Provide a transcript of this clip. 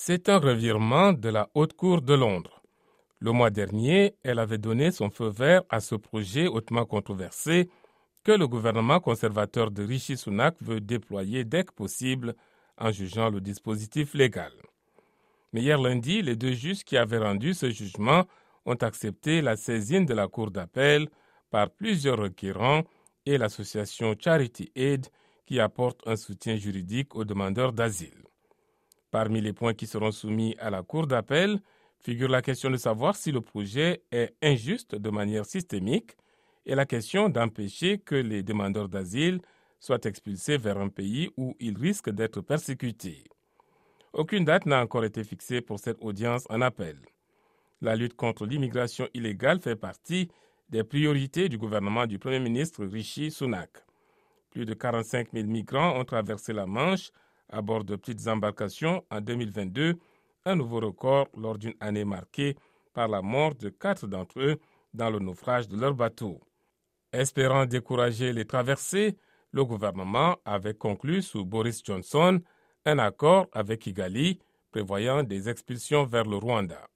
C'est un revirement de la Haute Cour de Londres. Le mois dernier, elle avait donné son feu vert à ce projet hautement controversé que le gouvernement conservateur de Rishi Sunak veut déployer dès que possible en jugeant le dispositif légal. Mais hier lundi, les deux juges qui avaient rendu ce jugement ont accepté la saisine de la Cour d'appel par plusieurs requérants et l'association Charity Aid qui apporte un soutien juridique aux demandeurs d'asile. Parmi les points qui seront soumis à la Cour d'appel figure la question de savoir si le projet est injuste de manière systémique et la question d'empêcher que les demandeurs d'asile soient expulsés vers un pays où ils risquent d'être persécutés. Aucune date n'a encore été fixée pour cette audience en appel. La lutte contre l'immigration illégale fait partie des priorités du gouvernement du Premier ministre Rishi Sunak. Plus de 45 000 migrants ont traversé la Manche à bord de petites embarcations en 2022, un nouveau record lors d'une année marquée par la mort de quatre d'entre eux dans le naufrage de leur bateau. Espérant décourager les traversées, le gouvernement avait conclu sous Boris Johnson un accord avec Kigali prévoyant des expulsions vers le Rwanda.